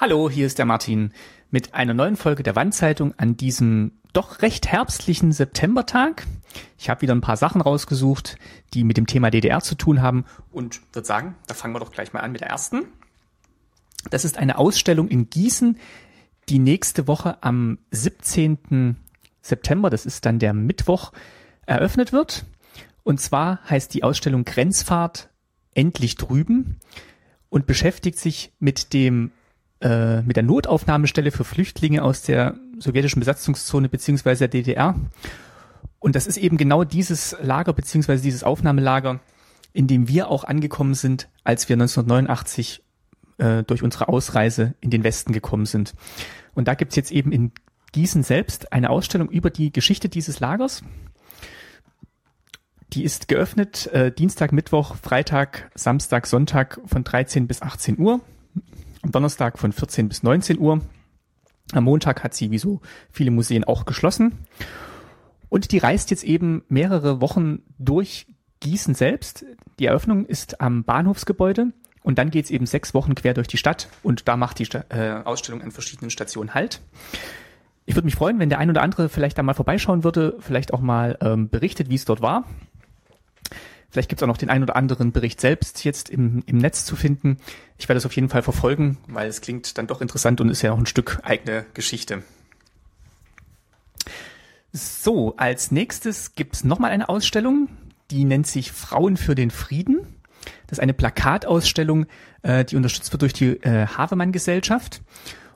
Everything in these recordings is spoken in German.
Hallo, hier ist der Martin mit einer neuen Folge der Wandzeitung an diesem doch recht herbstlichen Septembertag. Ich habe wieder ein paar Sachen rausgesucht, die mit dem Thema DDR zu tun haben und würde sagen, da fangen wir doch gleich mal an mit der ersten. Das ist eine Ausstellung in Gießen, die nächste Woche am 17. September, das ist dann der Mittwoch, eröffnet wird. Und zwar heißt die Ausstellung Grenzfahrt endlich drüben und beschäftigt sich mit dem äh, mit der Notaufnahmestelle für Flüchtlinge aus der sowjetischen Besatzungszone beziehungsweise der DDR. Und das ist eben genau dieses Lager beziehungsweise dieses Aufnahmelager, in dem wir auch angekommen sind, als wir 1989 äh, durch unsere Ausreise in den Westen gekommen sind. Und da gibt's jetzt eben in Gießen selbst eine Ausstellung über die Geschichte dieses Lagers. Die ist geöffnet äh, Dienstag, Mittwoch, Freitag, Samstag, Sonntag von 13 bis 18 Uhr am Donnerstag von 14 bis 19 Uhr. Am Montag hat sie, wie so viele Museen, auch geschlossen. Und die reist jetzt eben mehrere Wochen durch Gießen selbst. Die Eröffnung ist am Bahnhofsgebäude und dann geht's eben sechs Wochen quer durch die Stadt und da macht die Sta äh, Ausstellung an verschiedenen Stationen Halt. Ich würde mich freuen, wenn der ein oder andere vielleicht da mal vorbeischauen würde, vielleicht auch mal ähm, berichtet, wie es dort war. Vielleicht gibt es auch noch den ein oder anderen Bericht selbst jetzt im, im Netz zu finden. Ich werde es auf jeden Fall verfolgen, weil es klingt dann doch interessant und ist ja auch ein Stück eigene Geschichte. So, als nächstes gibt es nochmal eine Ausstellung, die nennt sich Frauen für den Frieden. Das ist eine Plakatausstellung, äh, die unterstützt wird durch die äh, Havemann-Gesellschaft.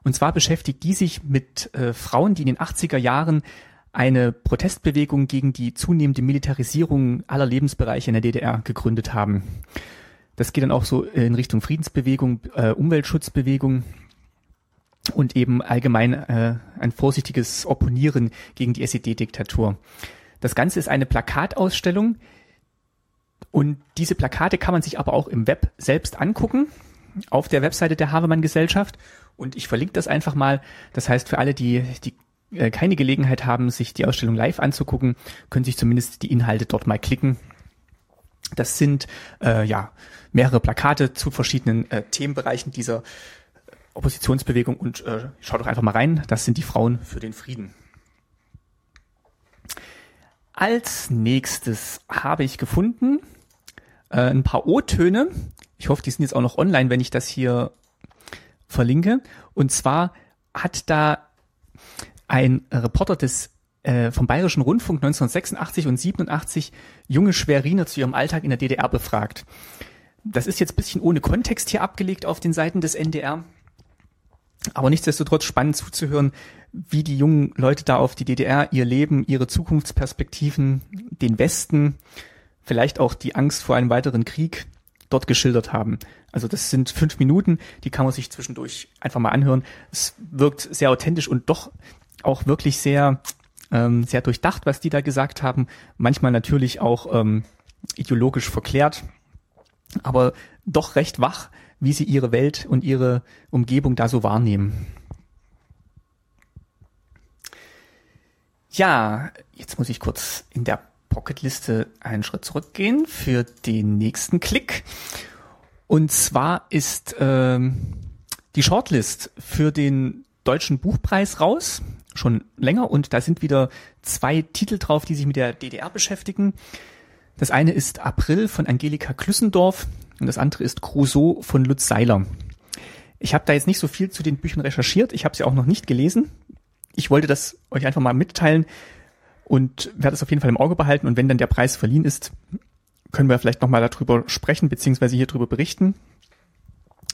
Und zwar beschäftigt die sich mit äh, Frauen, die in den 80er Jahren eine Protestbewegung gegen die zunehmende Militarisierung aller Lebensbereiche in der DDR gegründet haben. Das geht dann auch so in Richtung Friedensbewegung, äh, Umweltschutzbewegung und eben allgemein äh, ein vorsichtiges Opponieren gegen die SED-Diktatur. Das Ganze ist eine Plakatausstellung und diese Plakate kann man sich aber auch im Web selbst angucken auf der Webseite der Havemann Gesellschaft und ich verlinke das einfach mal. Das heißt, für alle, die, die äh, keine Gelegenheit haben, sich die Ausstellung live anzugucken, können sich zumindest die Inhalte dort mal klicken. Das sind äh, ja mehrere Plakate zu verschiedenen äh, Themenbereichen dieser Oppositionsbewegung und äh, schaut doch einfach mal rein. Das sind die Frauen für den Frieden. Als nächstes habe ich gefunden äh, ein paar O-Töne. Ich hoffe, die sind jetzt auch noch online, wenn ich das hier verlinke. Und zwar hat da ein Reporter des äh, vom Bayerischen Rundfunk 1986 und 87 junge Schweriner zu ihrem Alltag in der DDR befragt. Das ist jetzt bisschen ohne Kontext hier abgelegt auf den Seiten des NDR. Aber nichtsdestotrotz spannend zuzuhören, wie die jungen Leute da auf die DDR, ihr Leben, ihre Zukunftsperspektiven, den Westen, vielleicht auch die Angst vor einem weiteren Krieg dort geschildert haben. Also das sind fünf Minuten, die kann man sich zwischendurch einfach mal anhören. Es wirkt sehr authentisch und doch auch wirklich sehr, ähm, sehr durchdacht, was die da gesagt haben. Manchmal natürlich auch ähm, ideologisch verklärt, aber doch recht wach, wie sie ihre Welt und ihre Umgebung da so wahrnehmen. Ja, jetzt muss ich kurz in der Pocketliste einen Schritt zurückgehen für den nächsten Klick. Und zwar ist ähm, die Shortlist für den Deutschen Buchpreis raus schon länger und da sind wieder zwei Titel drauf, die sich mit der DDR beschäftigen. Das eine ist April von Angelika Klüssendorf und das andere ist Crusoe von Lutz Seiler. Ich habe da jetzt nicht so viel zu den Büchern recherchiert, ich habe sie auch noch nicht gelesen. Ich wollte das euch einfach mal mitteilen und werde es auf jeden Fall im Auge behalten und wenn dann der Preis verliehen ist, können wir vielleicht nochmal darüber sprechen, beziehungsweise hier drüber berichten.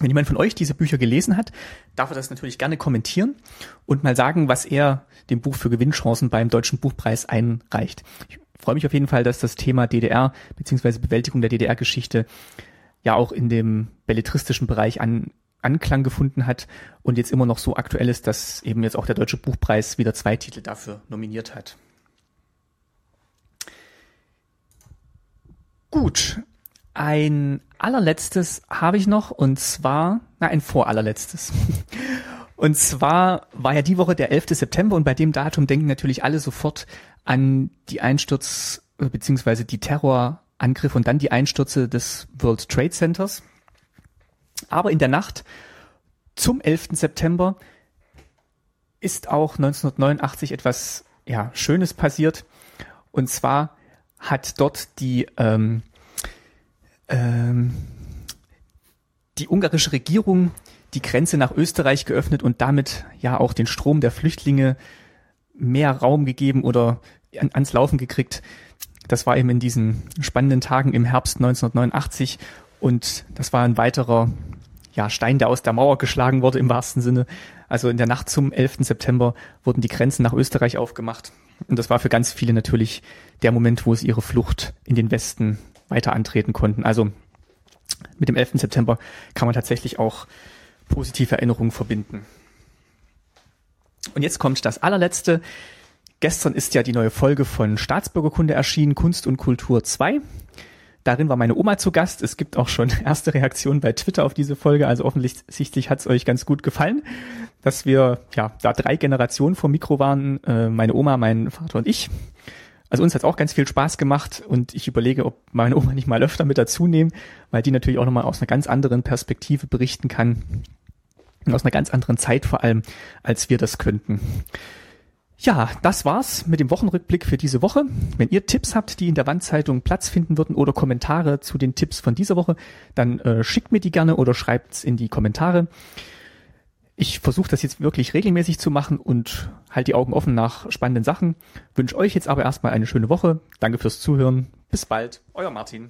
Wenn jemand von euch diese Bücher gelesen hat, darf er das natürlich gerne kommentieren und mal sagen, was er dem Buch für Gewinnchancen beim Deutschen Buchpreis einreicht. Ich freue mich auf jeden Fall, dass das Thema DDR bzw. Bewältigung der DDR-Geschichte ja auch in dem belletristischen Bereich an, Anklang gefunden hat und jetzt immer noch so aktuell ist, dass eben jetzt auch der Deutsche Buchpreis wieder zwei Titel dafür nominiert hat. Gut, ein allerletztes habe ich noch und zwar, na, ein vorallerletztes. Und zwar war ja die Woche der 11. September und bei dem Datum denken natürlich alle sofort an die Einsturz beziehungsweise die Terrorangriffe und dann die Einstürze des World Trade Centers. Aber in der Nacht zum zum 11. September ist auch 1989 etwas ja, Schönes passiert. Und zwar hat dort die, ähm, ähm, die ungarische Regierung die Grenze nach Österreich geöffnet und damit ja auch den Strom der Flüchtlinge mehr Raum gegeben oder an, ans Laufen gekriegt. Das war eben in diesen spannenden Tagen im Herbst 1989 und das war ein weiterer ja, Stein, der aus der Mauer geschlagen wurde im wahrsten Sinne. Also in der Nacht zum 11. September wurden die Grenzen nach Österreich aufgemacht. Und das war für ganz viele natürlich der Moment, wo sie ihre Flucht in den Westen weiter antreten konnten. Also mit dem 11. September kann man tatsächlich auch positive Erinnerungen verbinden. Und jetzt kommt das allerletzte. Gestern ist ja die neue Folge von Staatsbürgerkunde erschienen, Kunst und Kultur 2. Darin war meine Oma zu Gast. Es gibt auch schon erste Reaktionen bei Twitter auf diese Folge. Also offensichtlich hat es euch ganz gut gefallen, dass wir ja da drei Generationen vom Mikro waren. Äh, meine Oma, mein Vater und ich. Also uns hat auch ganz viel Spaß gemacht und ich überlege, ob meine Oma nicht mal öfter mit dazu nehmen, weil die natürlich auch nochmal aus einer ganz anderen Perspektive berichten kann. Und aus einer ganz anderen Zeit vor allem, als wir das könnten. Ja, das war's mit dem Wochenrückblick für diese Woche. Wenn ihr Tipps habt, die in der Wandzeitung Platz finden würden oder Kommentare zu den Tipps von dieser Woche, dann äh, schickt mir die gerne oder schreibt's in die Kommentare. Ich versuche das jetzt wirklich regelmäßig zu machen und halt die Augen offen nach spannenden Sachen. Wünsche euch jetzt aber erstmal eine schöne Woche. Danke fürs Zuhören. Bis bald. Euer Martin.